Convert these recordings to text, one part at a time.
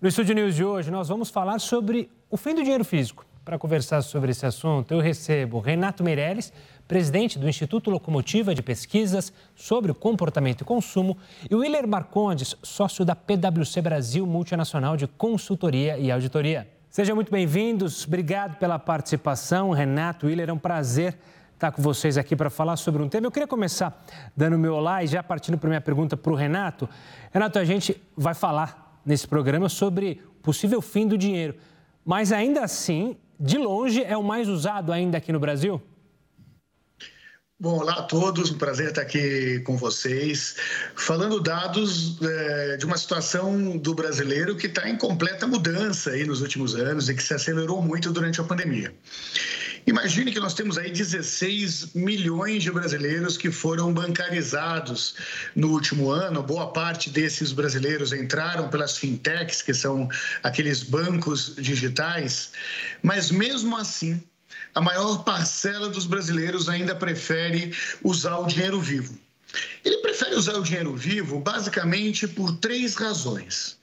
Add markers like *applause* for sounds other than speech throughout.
No Estúdio News de hoje, nós vamos falar sobre o fim do dinheiro físico. Para conversar sobre esse assunto, eu recebo Renato Meirelles, presidente do Instituto Locomotiva de Pesquisas sobre o Comportamento e Consumo, e Willer Marcondes, sócio da PwC Brasil Multinacional de Consultoria e Auditoria. Sejam muito bem-vindos, obrigado pela participação. Renato, Willer, é um prazer estar com vocês aqui para falar sobre um tema. Eu queria começar dando meu olá e já partindo para minha pergunta para o Renato. Renato, a gente vai falar nesse programa sobre possível fim do dinheiro, mas ainda assim, de longe, é o mais usado ainda aqui no Brasil? Bom, olá a todos, um prazer estar aqui com vocês, falando dados é, de uma situação do brasileiro que está em completa mudança aí nos últimos anos e que se acelerou muito durante a pandemia. Imagine que nós temos aí 16 milhões de brasileiros que foram bancarizados no último ano. Boa parte desses brasileiros entraram pelas fintechs, que são aqueles bancos digitais, mas mesmo assim, a maior parcela dos brasileiros ainda prefere usar o dinheiro vivo. Ele prefere usar o dinheiro vivo basicamente por três razões.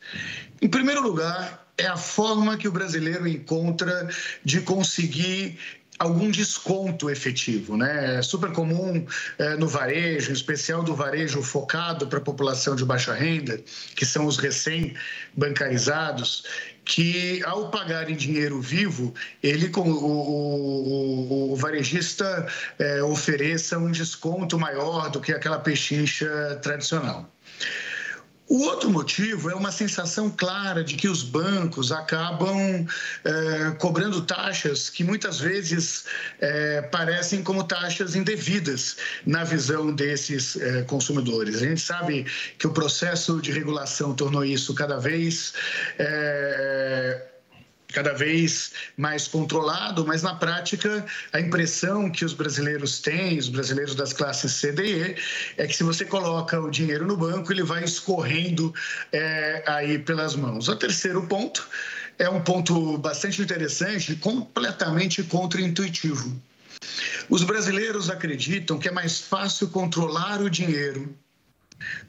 Em primeiro lugar, é a forma que o brasileiro encontra de conseguir algum desconto efetivo. Né? É super comum é, no varejo, em especial do varejo focado para a população de baixa renda, que são os recém-bancarizados, que ao pagar em dinheiro vivo, ele o, o, o varejista é, ofereça um desconto maior do que aquela pechincha tradicional. O outro motivo é uma sensação clara de que os bancos acabam é, cobrando taxas que muitas vezes é, parecem como taxas indevidas na visão desses é, consumidores. A gente sabe que o processo de regulação tornou isso cada vez cada vez mais controlado, mas na prática a impressão que os brasileiros têm, os brasileiros das classes C, D e E, é que se você coloca o dinheiro no banco, ele vai escorrendo é, aí pelas mãos. O terceiro ponto é um ponto bastante interessante e completamente contraintuitivo. Os brasileiros acreditam que é mais fácil controlar o dinheiro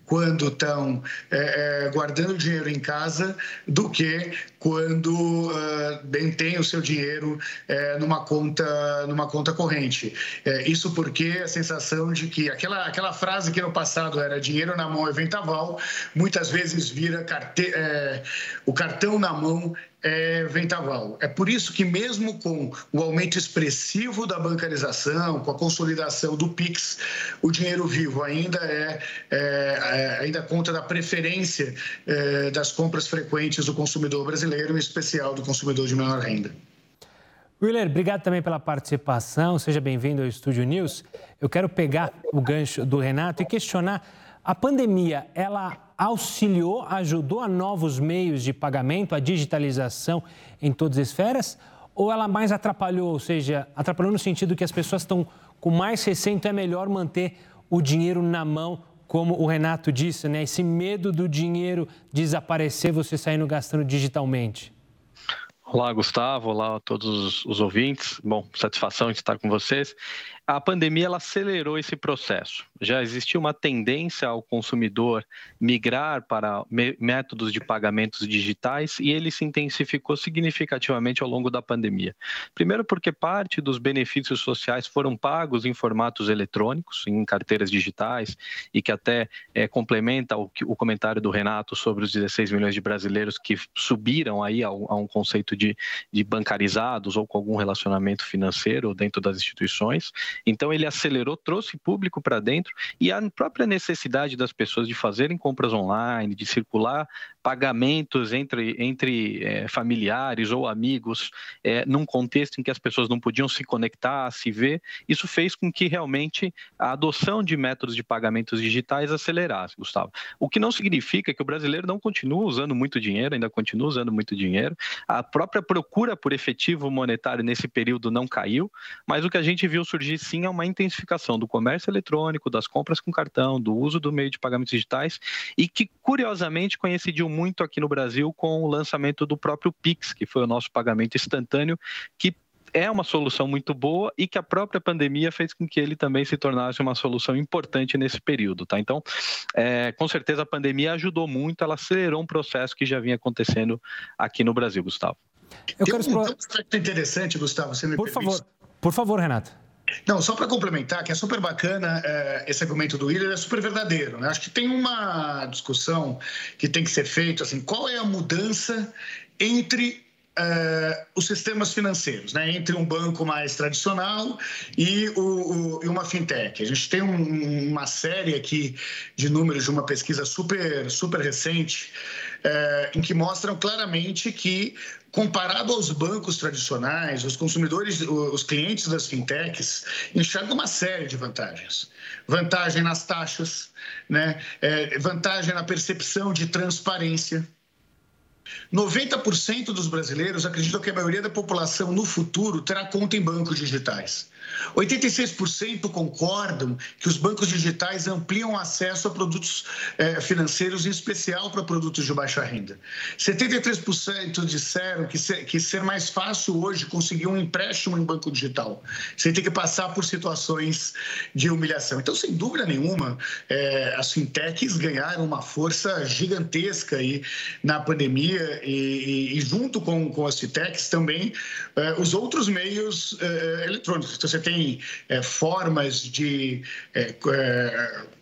quando estão é, é, guardando dinheiro em casa do que quando uh, bem tem o seu dinheiro é, numa conta numa conta corrente. É, isso porque a sensação de que aquela aquela frase que no passado era dinheiro na mão é ventaval, muitas vezes vira carte... É, o cartão na mão é vendaval. É por isso que, mesmo com o aumento expressivo da bancarização, com a consolidação do PIX, o dinheiro vivo ainda é, é, é ainda conta da preferência é, das compras frequentes do consumidor brasileiro, em especial do consumidor de menor renda. Willer, obrigado também pela participação. Seja bem-vindo ao Estúdio News. Eu quero pegar o gancho do Renato e questionar a pandemia, ela auxiliou, ajudou a novos meios de pagamento, a digitalização em todas as esferas? Ou ela mais atrapalhou, ou seja, atrapalhou no sentido que as pessoas estão com mais receio, então é melhor manter o dinheiro na mão, como o Renato disse, né? Esse medo do dinheiro desaparecer, você saindo gastando digitalmente. Olá, Gustavo. Olá a todos os ouvintes. Bom, satisfação de estar com vocês a pandemia ela acelerou esse processo. Já existia uma tendência ao consumidor migrar para métodos de pagamentos digitais e ele se intensificou significativamente ao longo da pandemia. Primeiro, porque parte dos benefícios sociais foram pagos em formatos eletrônicos, em carteiras digitais, e que até é, complementa o, o, comentário do Renato sobre os 16 milhões de brasileiros que subiram aí a, a um conceito de, de bancarizados ou com algum relacionamento financeiro dentro das instituições. Então ele acelerou, trouxe público para dentro e a própria necessidade das pessoas de fazerem compras online, de circular pagamentos entre, entre é, familiares ou amigos, é, num contexto em que as pessoas não podiam se conectar, se ver, isso fez com que realmente a adoção de métodos de pagamentos digitais acelerasse, Gustavo. O que não significa que o brasileiro não continua usando muito dinheiro, ainda continua usando muito dinheiro. A própria procura por efetivo monetário nesse período não caiu, mas o que a gente viu surgir sim é uma intensificação do comércio eletrônico, das compras com cartão, do uso do meio de pagamentos digitais e que, curiosamente, coincidiu muito aqui no Brasil com o lançamento do próprio Pix, que foi o nosso pagamento instantâneo, que é uma solução muito boa e que a própria pandemia fez com que ele também se tornasse uma solução importante nesse período, tá? Então, é, com certeza a pandemia ajudou muito, ela acelerou um processo que já vinha acontecendo aqui no Brasil, Gustavo. Eu quero um aspecto interessante, Gustavo, você me Por permite? favor, por favor, Renato. Não, só para complementar, que é super bacana é, esse argumento do Willer, é super verdadeiro. Né? Acho que tem uma discussão que tem que ser feita, assim, qual é a mudança entre Uh, os sistemas financeiros, né, entre um banco mais tradicional e, o, o, e uma fintech. A gente tem um, uma série aqui de números de uma pesquisa super, super recente uh, em que mostram claramente que comparado aos bancos tradicionais, os consumidores, os clientes das fintechs enxergam uma série de vantagens. Vantagem nas taxas, né? É, vantagem na percepção de transparência. 90% dos brasileiros acreditam que a maioria da população no futuro terá conta em bancos digitais. 86% concordam que os bancos digitais ampliam o acesso a produtos eh, financeiros, em especial para produtos de baixa renda. 73% disseram que ser, que ser mais fácil hoje conseguir um empréstimo em banco digital, sem ter que passar por situações de humilhação. Então, sem dúvida nenhuma, eh, as fintechs ganharam uma força gigantesca aí na pandemia e, e, junto com, com as fintechs também eh, os outros meios eletrônicos. Então, tem é, formas de, é,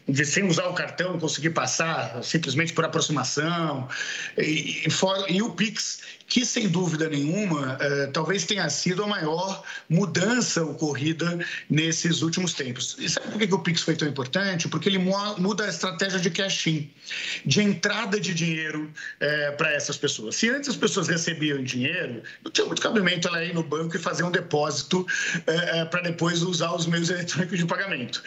de, sem usar o cartão, conseguir passar simplesmente por aproximação. E, e, e o Pix que, sem dúvida nenhuma, eh, talvez tenha sido a maior mudança ocorrida nesses últimos tempos. E sabe por que, que o Pix foi tão importante? Porque ele muda a estratégia de cash-in, de entrada de dinheiro eh, para essas pessoas. Se antes as pessoas recebiam dinheiro, não tinha muito cabimento ela ir no banco e fazer um depósito eh, para depois usar os meios eletrônicos de pagamento.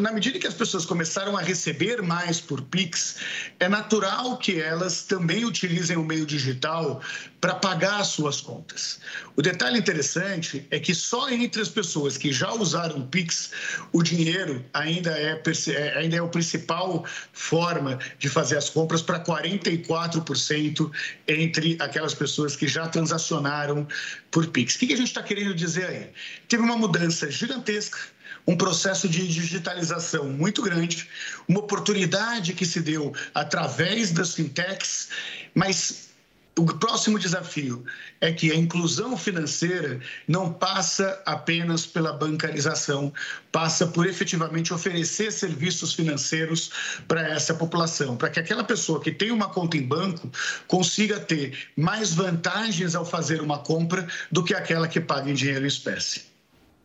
Na medida que as pessoas começaram a receber mais por Pix, é natural que elas também utilizem o meio digital para pagar as suas contas. O detalhe interessante é que só entre as pessoas que já usaram Pix, o dinheiro ainda é, é ainda é a principal forma de fazer as compras para 44% entre aquelas pessoas que já transacionaram por Pix. O que a gente está querendo dizer aí? Teve uma mudança gigantesca um processo de digitalização muito grande, uma oportunidade que se deu através das fintechs, mas o próximo desafio é que a inclusão financeira não passa apenas pela bancarização, passa por efetivamente oferecer serviços financeiros para essa população, para que aquela pessoa que tem uma conta em banco consiga ter mais vantagens ao fazer uma compra do que aquela que paga em dinheiro em espécie.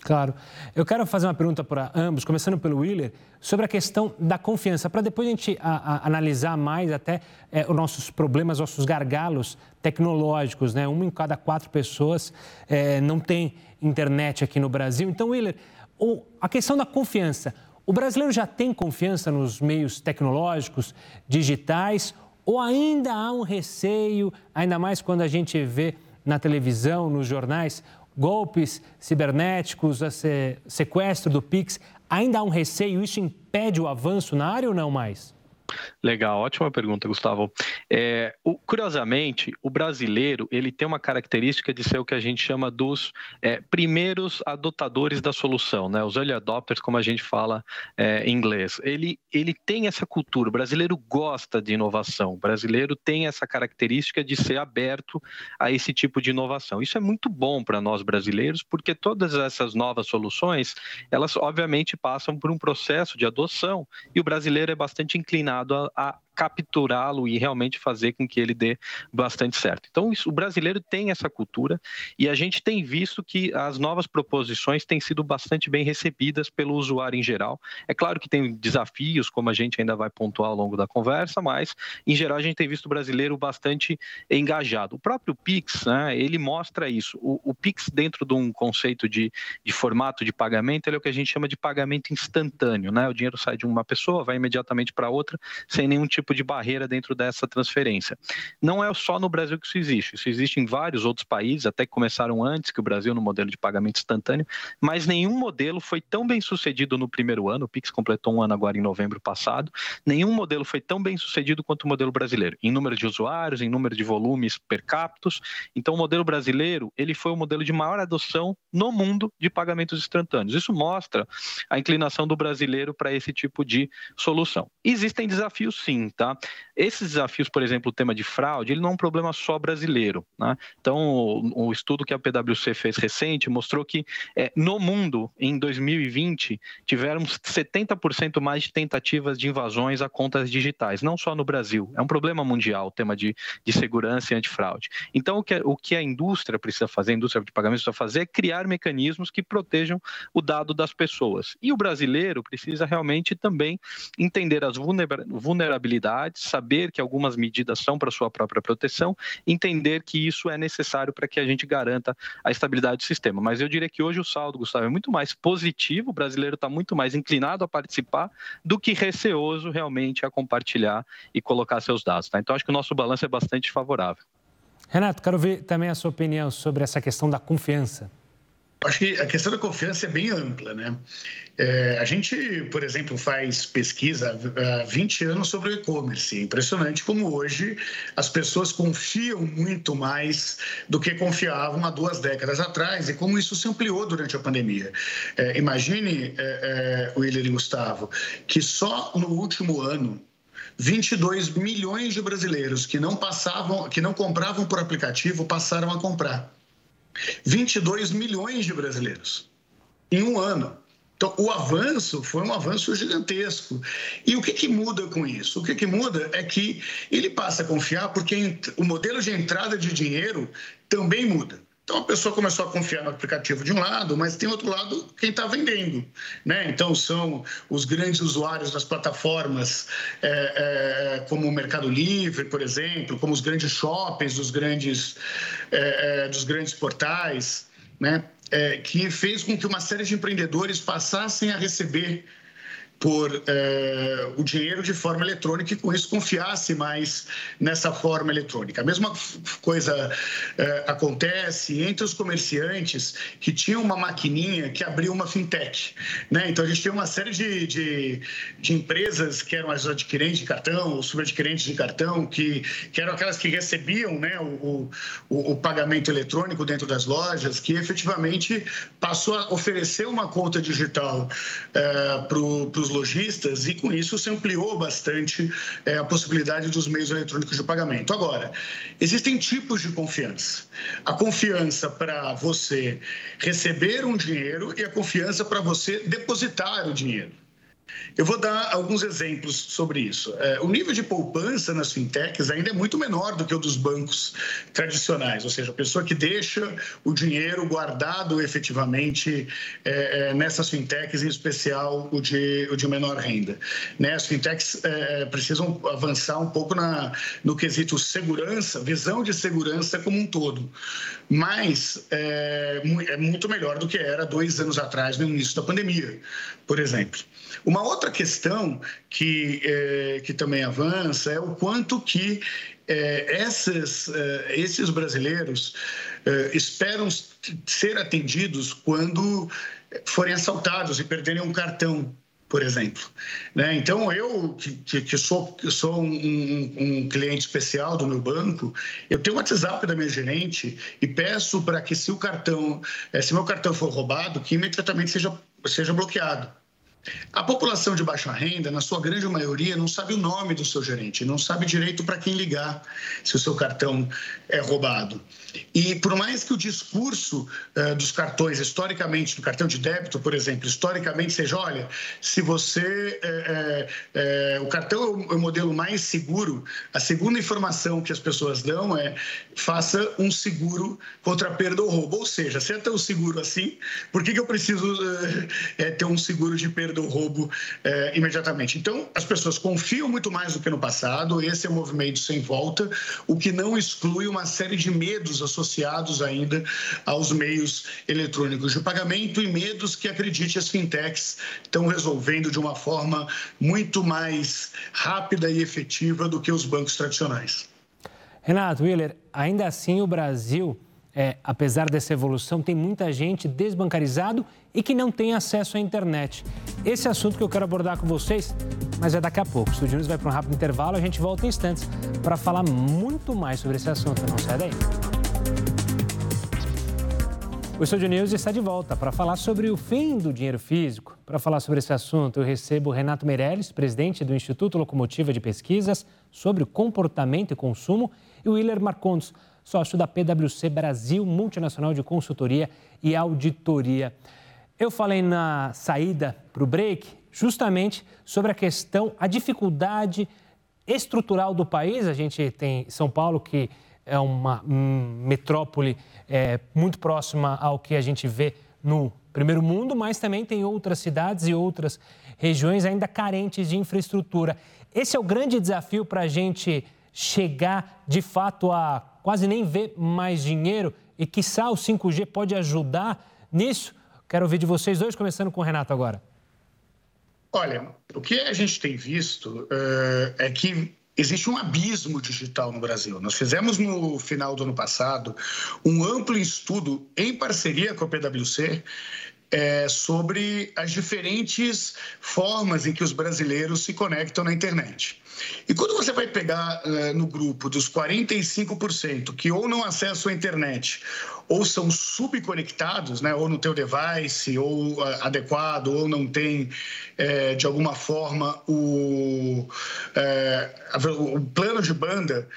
Claro. Eu quero fazer uma pergunta para ambos, começando pelo Willer, sobre a questão da confiança, para depois a gente a, a, analisar mais até é, os nossos problemas, nossos gargalos tecnológicos. Né? Uma em cada quatro pessoas é, não tem internet aqui no Brasil. Então, Willer, o, a questão da confiança. O brasileiro já tem confiança nos meios tecnológicos, digitais, ou ainda há um receio, ainda mais quando a gente vê na televisão, nos jornais, golpes cibernéticos, sequestro do Pix, ainda há um receio? Isso impede o avanço na área ou não mais? Legal, ótima pergunta, Gustavo. É, o, curiosamente, o brasileiro ele tem uma característica de ser o que a gente chama dos é, primeiros adotadores da solução, né? Os early adopters, como a gente fala é, em inglês. Ele, ele tem essa cultura. O brasileiro gosta de inovação. O brasileiro tem essa característica de ser aberto a esse tipo de inovação. Isso é muito bom para nós brasileiros, porque todas essas novas soluções, elas obviamente passam por um processo de adoção e o brasileiro é bastante inclinado a, a capturá-lo e realmente fazer com que ele dê bastante certo. Então, isso, o brasileiro tem essa cultura e a gente tem visto que as novas proposições têm sido bastante bem recebidas pelo usuário em geral. É claro que tem desafios, como a gente ainda vai pontuar ao longo da conversa, mas, em geral, a gente tem visto o brasileiro bastante engajado. O próprio Pix, né, ele mostra isso. O, o Pix, dentro de um conceito de, de formato de pagamento, ele é o que a gente chama de pagamento instantâneo. Né? O dinheiro sai de uma pessoa, vai imediatamente para outra, sem nenhum tipo tipo de barreira dentro dessa transferência. Não é só no Brasil que isso existe, isso existe em vários outros países, até que começaram antes que o Brasil no modelo de pagamento instantâneo, mas nenhum modelo foi tão bem sucedido no primeiro ano, o Pix completou um ano agora em novembro passado, nenhum modelo foi tão bem sucedido quanto o modelo brasileiro, em número de usuários, em número de volumes per capita. Então, o modelo brasileiro ele foi o modelo de maior adoção no mundo de pagamentos instantâneos. Isso mostra a inclinação do brasileiro para esse tipo de solução. Existem desafios, sim, tá? Esses desafios, por exemplo, o tema de fraude, ele não é um problema só brasileiro. Né? Então, o, estudo que a PwC fez recente mostrou que é, no mundo, em 2020, tivemos 70% mais de tentativas de invasões a contas digitais, não só no Brasil. É um problema mundial o tema de, de segurança e antifraude. Então, o que, o que a indústria precisa fazer, a indústria de pagamentos precisa fazer, é criar mecanismos que protejam o dado das pessoas. E o brasileiro precisa realmente também entender as vulnerabilidades, saber que algumas medidas são para sua própria proteção, entender que isso é necessário para que a gente garanta a estabilidade do sistema. Mas eu diria que hoje o saldo, Gustavo, é muito mais positivo, o brasileiro está muito mais inclinado a participar do que receoso realmente a compartilhar e colocar seus dados. Tá? Então, acho que o nosso balanço é bastante favorável. Renato, quero ver também a sua opinião sobre essa questão da confiança. Acho que a questão da confiança é bem ampla, né? É, a gente, por exemplo, faz pesquisa há 20 anos sobre o e-commerce. É impressionante como hoje as pessoas confiam muito mais do que confiavam há duas décadas atrás e como isso se ampliou durante a pandemia. É, imagine, é, é e Gustavo, que só no último ano 22 milhões de brasileiros que não passavam, que não compravam por aplicativo passaram a comprar. 22 milhões de brasileiros em um ano. Então, o avanço foi um avanço gigantesco. E o que, que muda com isso? O que, que muda é que ele passa a confiar porque o modelo de entrada de dinheiro também muda. Então a pessoa começou a confiar no aplicativo de um lado, mas tem outro lado quem está vendendo. Né? Então são os grandes usuários das plataformas, é, é, como o Mercado Livre, por exemplo, como os grandes shoppings dos grandes, é, é dos grandes portais, né? É, que fez com que uma série de empreendedores passassem a receber por é, o dinheiro de forma eletrônica e com isso confiasse mais nessa forma eletrônica. A mesma coisa é, acontece entre os comerciantes que tinham uma maquininha que abriu uma fintech. Né? Então a gente tem uma série de, de, de empresas que eram as adquirentes de cartão, os subadquirentes de cartão, que, que eram aquelas que recebiam né, o, o, o pagamento eletrônico dentro das lojas, que efetivamente passou a oferecer uma conta digital é, para os os lojistas e com isso se ampliou bastante é, a possibilidade dos meios eletrônicos de pagamento. Agora, existem tipos de confiança. A confiança para você receber um dinheiro e a confiança para você depositar o dinheiro. Eu vou dar alguns exemplos sobre isso. É, o nível de poupança nas fintechs ainda é muito menor do que o dos bancos tradicionais, ou seja, a pessoa que deixa o dinheiro guardado efetivamente é, é, nessas fintechs, em especial o de, o de menor renda. Né? As fintechs precisam avançar um pouco na, no quesito segurança, visão de segurança como um todo, mas é, é muito melhor do que era dois anos atrás, no início da pandemia, por exemplo. Uma outra questão que, é, que também avança é o quanto que é, é, esses brasileiros é, esperam ser atendidos quando forem assaltados e perderem um cartão por exemplo. Né? Então, eu, que, que sou, que sou um, um, cliente especial do meu banco, eu tenho o WhatsApp da minha gerente e peço para que, se o cartão, é, se meu cartão for roubado, que imediatamente seja, seja bloqueado. A população de baixa renda, na sua grande maioria, não sabe o nome do seu gerente, não sabe direito para quem ligar se o seu cartão é roubado. E por mais que o discurso uh, dos cartões, historicamente, do cartão de débito, por exemplo, historicamente seja, olha, se você. É, é, o cartão é o modelo mais seguro, a segunda informação que as pessoas dão é faça um seguro contra perda ou roubo. Ou seja, se é tão seguro assim, por que, que eu preciso uh, ter um seguro de perda ou roubo imediatamente? Então, as pessoas confiam muito mais do que no passado, esse é um movimento sem volta, o que não exclui uma série de medos associados ainda aos meios eletrônicos de pagamento e medos que, acredite, as fintechs estão resolvendo de uma forma muito mais rápida e efetiva do que os bancos tradicionais. Renato Willer, ainda assim o Brasil, é, apesar dessa evolução, tem muita gente desbancarizado e que não tem acesso à internet. Esse é assunto que eu quero abordar com vocês, mas é daqui a pouco. O Estúdio vai para um rápido intervalo, a gente volta em instantes para falar muito mais sobre esse assunto. Não sai daí. O Estúdio News está de volta para falar sobre o fim do dinheiro físico. Para falar sobre esse assunto, eu recebo Renato Meirelles, presidente do Instituto Locomotiva de Pesquisas sobre Comportamento e Consumo e Willer Marcondes, sócio da PwC Brasil, multinacional de consultoria e auditoria. Eu falei na saída para o break justamente sobre a questão, a dificuldade estrutural do país. A gente tem São Paulo, que é uma metrópole é, muito próxima ao que a gente vê no primeiro mundo, mas também tem outras cidades e outras regiões ainda carentes de infraestrutura. Esse é o grande desafio para a gente chegar de fato a quase nem ver mais dinheiro e quiçá o 5G pode ajudar nisso? Quero ouvir de vocês dois, começando com o Renato agora. Olha, o que a gente tem visto uh, é que existe um abismo digital no Brasil. Nós fizemos no final do ano passado um amplo estudo em parceria com a PwC é, sobre as diferentes formas em que os brasileiros se conectam na internet. E quando você vai pegar uh, no grupo dos 45% que ou não acessam a internet ou são subconectados, né, ou no teu device, ou uh, adequado, ou não tem, uh, de alguma forma, o, o plano de banda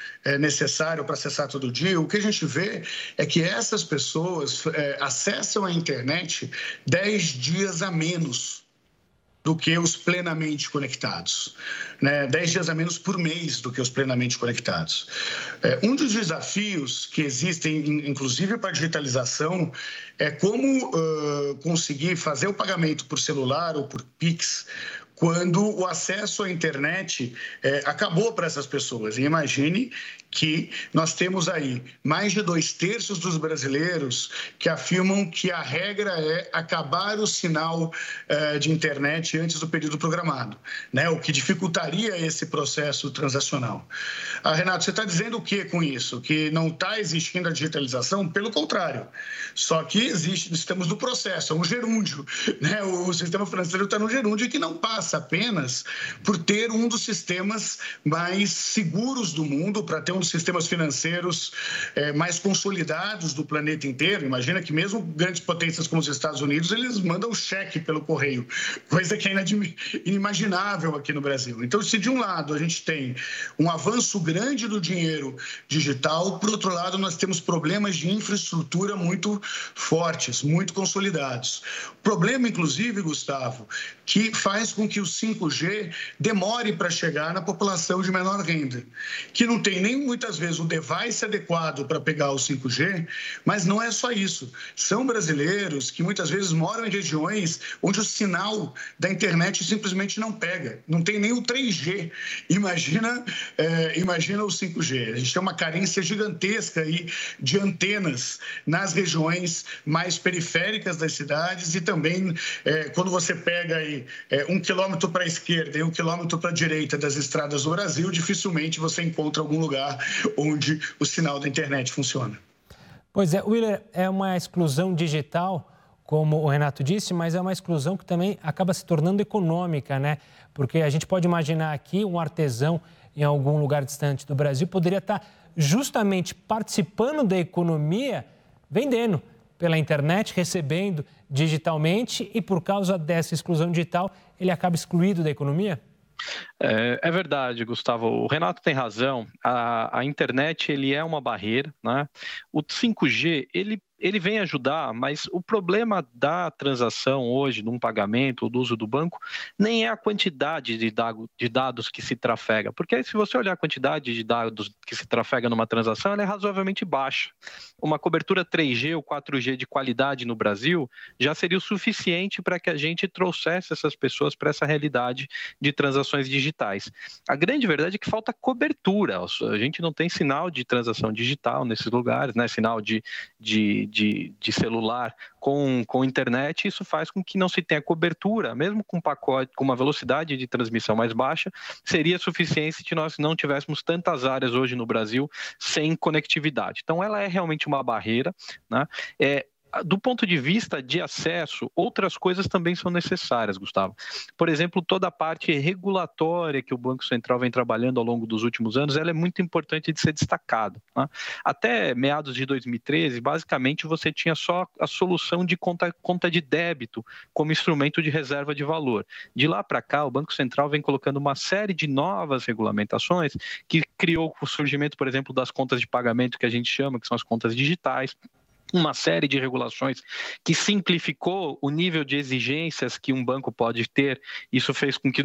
necessário para acessar todo dia, o que a gente vê é que essas pessoas acessam a internet 10 dias a menos do que os plenamente conectados. Né? Dez dias a menos por mês do que os plenamente conectados. É, um dos desafios que existem, inclusive para a digitalização, é como uh, conseguir fazer o pagamento por celular ou por Pix quando o acesso à internet é, acabou para essas pessoas. E imagine que nós temos aí mais de dois terços dos brasileiros que afirmam que a regra é acabar o sinal uh, de internet antes do período programado, né? o que dificultaria esse processo transacional. Ah, Renato, você está dizendo o que com isso? Que não está existindo a digitalização? Pelo contrário, só que existe, estamos no processo, é um gerúndio. *laughs* Né? O sistema financeiro está no gerúndio que não passa apenas por ter um dos sistemas mais seguros do mundo, para ter um dos sistemas financeiros é, mais consolidados do planeta inteiro. Imagina que mesmo grandes potências como os Estados Unidos, eles mandam cheque pelo correio, coisa que é inimaginável aqui no Brasil. Então, se de um lado a gente tem um avanço grande do dinheiro digital, por outro lado nós temos problemas de infraestrutura muito fortes, muito consolidados. O problema, inclusive, Gustavo, que faz com que o 5G demore para chegar na população de menor renda, que não tem nem muitas vezes o device adequado para pegar o 5G, mas não é só isso. São brasileiros que muitas vezes moram em regiões onde o sinal da internet simplesmente não pega, não tem nem o 3G. Imagina, é, imagina o 5G. A gente tem uma carência gigantesca aí de antenas nas regiões mais periféricas das cidades e também é, quando você pega aí é, um quilômetro para a esquerda e um quilômetro para a direita das estradas do Brasil, dificilmente você encontra algum lugar onde o sinal da internet funciona. Pois é, Willer, é uma exclusão digital, como o Renato disse, mas é uma exclusão que também acaba se tornando econômica, né? Porque a gente pode imaginar aqui um artesão em algum lugar distante do Brasil poderia estar justamente participando da economia vendendo pela internet, recebendo digitalmente e por causa dessa exclusão digital, ele acaba excluído da economia? É, é, verdade, Gustavo. O Renato tem razão. A, a, internet ele é uma barreira, né? O 5G ele ele vem ajudar, mas o problema da transação hoje, num pagamento ou do uso do banco, nem é a quantidade de, dados que se trafega, porque se você olhar a quantidade de dados que se trafega numa transação, ela é razoavelmente baixa. Uma cobertura 3G ou 4G de qualidade no Brasil já seria o suficiente para que a gente trouxesse essas pessoas para essa realidade de transações digitais. A grande verdade é que falta cobertura, a gente não tem sinal de transação digital nesses lugares, né? sinal de, de de, de celular com, com internet, isso faz com que não se tenha cobertura, mesmo com um pacote, com uma velocidade de transmissão mais baixa, seria suficiente se nós não tivéssemos tantas áreas hoje no Brasil sem conectividade. Então, ela é realmente uma barreira. Né? É, do ponto de vista de acesso, outras coisas também são necessárias, Gustavo. Por exemplo, toda a parte regulatória que o Banco Central vem trabalhando ao longo dos últimos anos, ela é muito importante de ser destacada. Né? Até meados de 2013, basicamente você tinha só a solução de conta, conta de débito como instrumento de reserva de valor. De lá para cá, o Banco Central vem colocando uma série de novas regulamentações que criou o surgimento, por exemplo, das contas de pagamento que a gente chama, que são as contas digitais uma série de regulações que simplificou o nível de exigências que um banco pode ter. Isso fez com que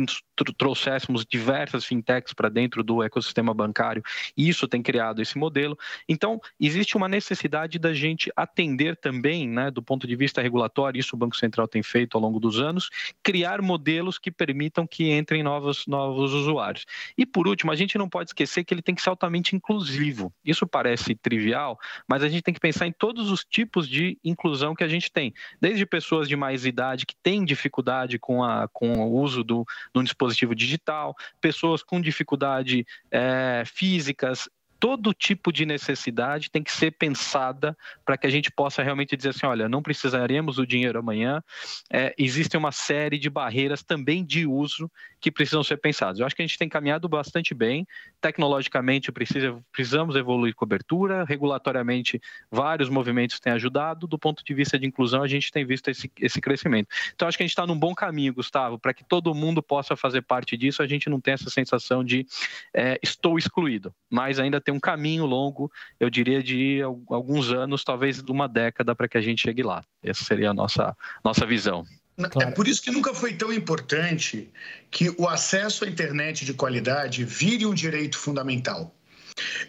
trouxéssemos diversas fintechs para dentro do ecossistema bancário e isso tem criado esse modelo. Então, existe uma necessidade da gente atender também, né, do ponto de vista regulatório, isso o Banco Central tem feito ao longo dos anos, criar modelos que permitam que entrem novos, novos usuários. E, por último, a gente não pode esquecer que ele tem que ser altamente inclusivo. Isso parece trivial, mas a gente tem que pensar em todos os os tipos de inclusão que a gente tem, desde pessoas de mais idade que têm dificuldade com, a, com o uso do, do dispositivo digital, pessoas com dificuldade é, físicas, todo tipo de necessidade tem que ser pensada para que a gente possa realmente dizer assim, olha, não precisaremos do dinheiro amanhã. É, existe uma série de barreiras também de uso que precisam ser pensadas. Eu acho que a gente tem caminhado bastante bem. Tecnologicamente, precisa, precisamos evoluir cobertura. Regulatoriamente, vários movimentos têm ajudado. Do ponto de vista de inclusão, a gente tem visto esse, esse crescimento. Então, acho que a gente está num bom caminho, Gustavo, para que todo mundo possa fazer parte disso. A gente não tem essa sensação de é, estou excluído, mas ainda tem um caminho longo, eu diria de alguns anos, talvez de uma década, para que a gente chegue lá. Essa seria a nossa, nossa visão. Claro. É por isso que nunca foi tão importante que o acesso à internet de qualidade vire um direito fundamental.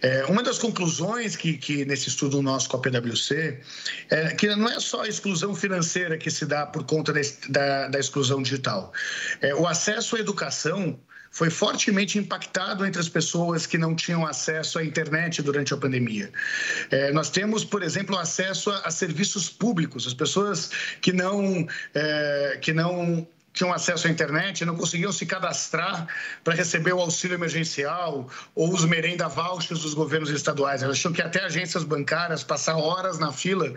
É, uma das conclusões que, que, nesse estudo nosso com a PwC é que não é só a exclusão financeira que se dá por conta da, da, da exclusão digital. É, o acesso à educação foi fortemente impactado entre as pessoas que não tinham acesso à internet durante a pandemia. É, nós temos, por exemplo, acesso a, a, serviços públicos. As pessoas que não, é, que não tinham acesso à internet não conseguiam se cadastrar para receber o auxílio emergencial ou os merenda vouchers dos governos estaduais. Elas tinham que até agências bancárias passar horas na fila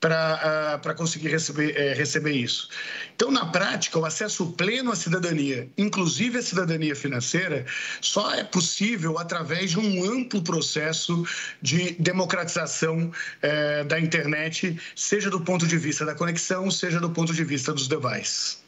para uh, conseguir receber, uh, receber isso. Então, na prática, o acesso pleno à cidadania, inclusive a cidadania financeira, só é possível através de um amplo processo de democratização uh, da internet, seja do ponto de vista da conexão, seja do ponto de vista dos devices.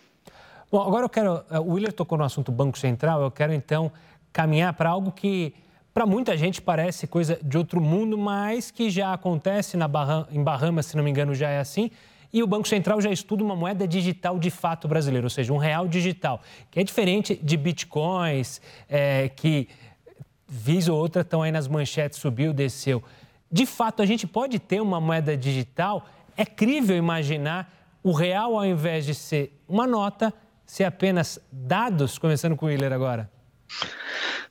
Bom, agora eu quero. Eh, o Willer tocou no assunto Banco Central, eu quero então caminhar para algo que para muita gente parece coisa de outro mundo, mas que já acontece na Baham, em Bahamas, se não me engano, já é assim. E o Banco Central já estuda uma moeda digital de fato brasileira, ou seja, um real digital, que é diferente de bitcoins, é, que vez ou outra estão aí nas manchetes, subiu, desceu. De fato, a gente pode ter uma moeda digital? É crível imaginar o real, ao invés de ser uma nota, ser apenas dados, começando com o Willer agora?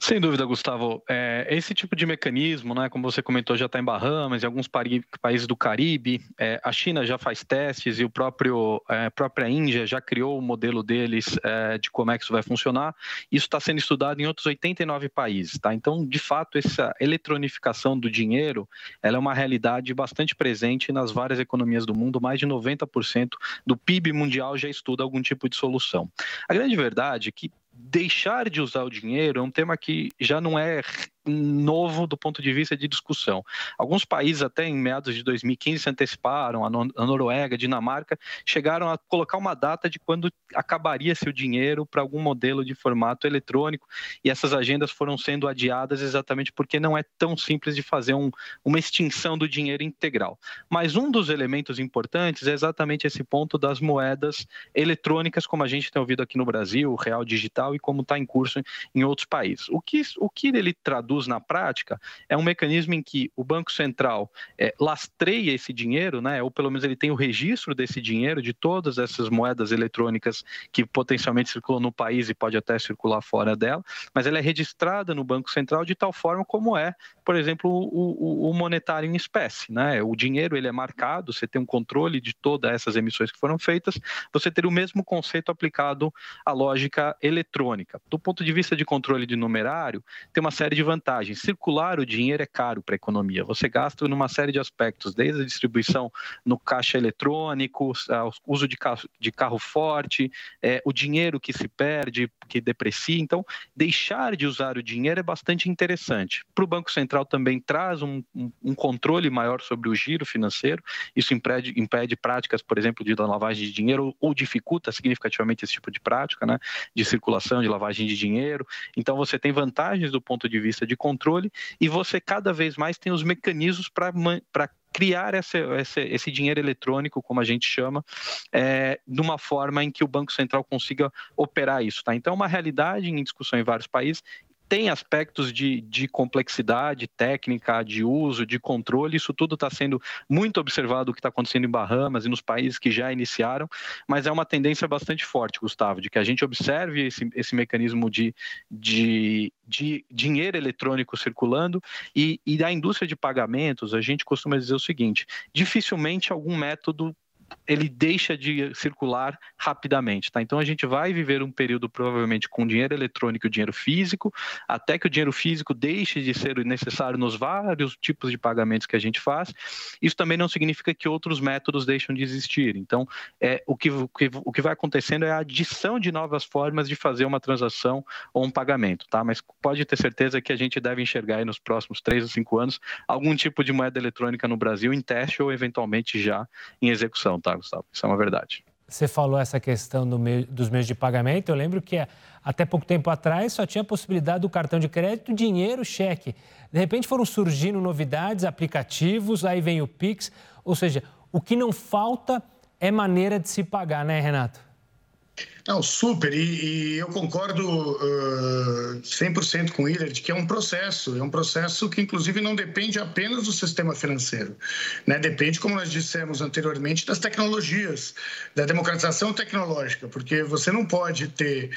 Sem dúvida, Gustavo. É, esse tipo de mecanismo, né, como você comentou, já está em Bahamas, em alguns países do Caribe. É, a China já faz testes e o próprio é, própria Índia já criou o modelo deles é, de como é que isso vai funcionar. Isso está sendo estudado em outros 89 países. Tá? Então, de fato, essa eletronificação do dinheiro ela é uma realidade bastante presente nas várias economias do mundo. Mais de 90% do PIB mundial já estuda algum tipo de solução. A grande verdade é que deixar de usar o dinheiro é um tema que já não é novo do ponto de vista de discussão. Alguns países, até em meados de 2015, se anteciparam, a, Noruega, a Dinamarca, chegaram a colocar uma data de quando acabaria-se o dinheiro para algum modelo de formato eletrônico, e essas agendas foram sendo adiadas exatamente porque não é tão simples de fazer um, uma extinção do dinheiro integral. Mas um dos elementos importantes é exatamente esse ponto das moedas eletrônicas, como a gente tem ouvido aqui no Brasil, o real digital, e como está em curso em outros países. O que, o que ele traduz na prática é um mecanismo em que o Banco Central é, lastreia esse dinheiro, né, ou pelo menos ele tem o registro desse dinheiro, de todas essas moedas eletrônicas que potencialmente circulam no país e pode até circular fora dela, mas ela é registrada no Banco Central de tal forma como é, por exemplo, o, o, o monetário em espécie. Né? O dinheiro ele é marcado, você tem um controle de todas essas emissões que foram feitas, você teria o mesmo conceito aplicado à lógica eletrônica. Do ponto de vista de controle de numerário, tem uma série de vantagens. Circular o dinheiro é caro para a economia. Você gasta numa série de aspectos, desde a distribuição no caixa eletrônico, uso de carro, de carro forte, é, o dinheiro que se perde, que deprecia. Então, deixar de usar o dinheiro é bastante interessante. Para o Banco Central também traz um, um, um, controle maior sobre o giro financeiro. Isso impede, impede práticas, por exemplo, de lavagem de dinheiro ou, ou dificulta significativamente esse tipo de prática, né? De circulação, de lavagem de dinheiro. Então, você tem vantagens do ponto de vista de controle e você cada vez mais tem os mecanismos para criar esse, esse, esse, dinheiro eletrônico, como a gente chama, é, de uma forma em que o Banco Central consiga operar isso. Tá? Então, é uma realidade em discussão em vários países tem aspectos de, de complexidade técnica, de uso, de controle, isso tudo está sendo muito observado o que está acontecendo em Bahamas e nos países que já iniciaram, mas é uma tendência bastante forte, Gustavo, de que a gente observe esse, esse mecanismo de, de, de dinheiro eletrônico circulando e, e da indústria de pagamentos, a gente costuma dizer o seguinte: dificilmente algum método ele deixa de circular rapidamente, tá? Então a gente vai viver um período provavelmente com dinheiro eletrônico e dinheiro físico, até que o dinheiro físico deixe de ser necessário nos vários tipos de pagamentos que a gente faz. Isso também não significa que outros métodos deixam de existir. Então, é, o, que, o, que, o que vai acontecendo é a adição de novas formas de fazer uma transação ou um pagamento, tá? Mas pode ter certeza que a gente deve enxergar nos próximos três ou cinco anos algum tipo de moeda eletrônica no Brasil em teste ou eventualmente já em execução tá, Gustavo? Isso é uma verdade. Você falou essa questão do meio, dos meios de pagamento. Eu lembro que até pouco tempo atrás só tinha a possibilidade do cartão de crédito, dinheiro, cheque. De repente foram surgindo novidades, aplicativos, aí vem o Pix. Ou seja, o que não falta é maneira de se pagar, né, Renato? Não, super, e, e eu concordo uh, 100% com o de que é um processo, é um processo que inclusive não depende apenas do sistema financeiro, né? depende, como nós dissemos anteriormente, das tecnologias, da democratização tecnológica, porque você não pode ter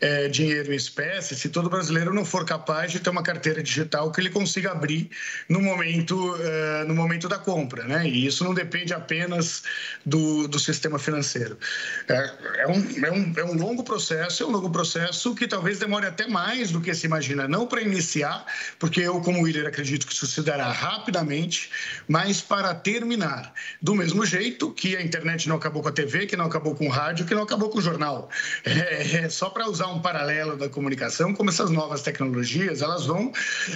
é, dinheiro em espécie se todo brasileiro não for capaz de ter uma carteira digital que ele consiga abrir no momento, uh, no momento da compra, né? e isso não depende apenas do, do sistema financeiro. É, é um, é um é um longo processo, é um longo processo que talvez demore até mais do que se imagina, não para iniciar, porque eu, como líder, acredito que isso se dará rapidamente, mas para terminar. Do mesmo jeito que a internet não acabou com a TV, que não acabou com o rádio, que não acabou com o jornal. É, é só para usar um paralelo da comunicação, como essas novas tecnologias, elas vão,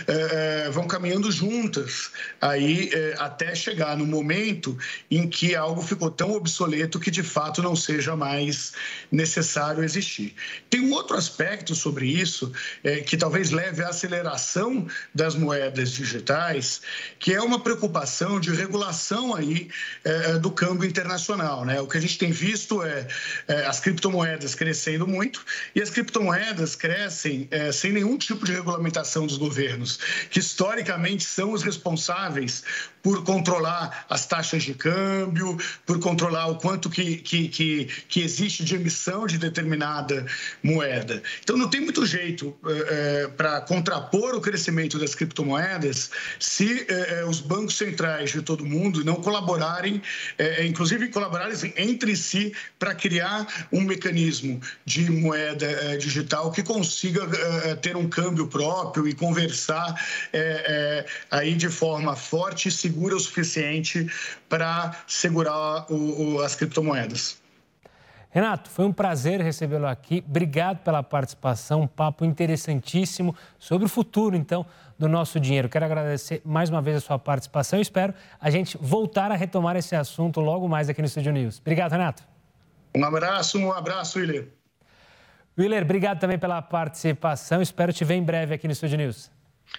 é, é vão caminhando juntas, aí é, até chegar no momento em que algo ficou tão obsoleto que de fato não seja mais necessário necessário existir. Tem um outro aspecto sobre isso, é, que talvez leve à aceleração das moedas digitais, que é uma preocupação de regulação aí é, do câmbio internacional. Né? O que a gente tem visto é, é as criptomoedas crescendo muito e as criptomoedas crescem é, sem nenhum tipo de regulamentação dos governos, que historicamente são os responsáveis por controlar as taxas de câmbio, por controlar o quanto que, que, que, que existe de emissão de determinada moeda. Então, não tem muito jeito é, é, para contrapor o crescimento das criptomoedas se é, os bancos centrais de todo mundo não colaborarem, inclusive colaborarem entre si para criar um mecanismo de moeda digital que consiga ter um câmbio próprio e conversar aí de forma forte e segura o suficiente para segurar o, o, as criptomoedas. Renato, foi um prazer recebê-lo aqui. Obrigado pela participação, um papo interessantíssimo sobre o futuro, então, do nosso dinheiro. Quero agradecer mais uma vez a sua participação e espero a gente voltar a retomar esse assunto logo mais aqui no Estúdio News. Obrigado, Renato. Um abraço, um abraço, Willer. Willer, obrigado também pela participação. Espero te ver em breve aqui no Estúdio News.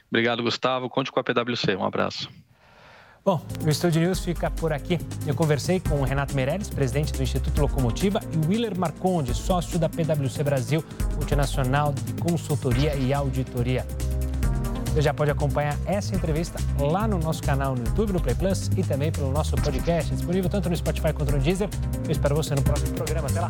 Obrigado, Gustavo. Conte com a PwC. Um abraço. Bom, o Estúdio News fica por aqui. Eu conversei com o Renato Meirelles, presidente do Instituto Locomotiva, e Willer Marconde, sócio da PwC Brasil, multinacional de consultoria e auditoria. Você já pode acompanhar essa entrevista lá no nosso canal no YouTube, no Play Plus e também pelo nosso podcast, disponível tanto no Spotify quanto no Deezer. Eu espero você no próximo programa. Até lá!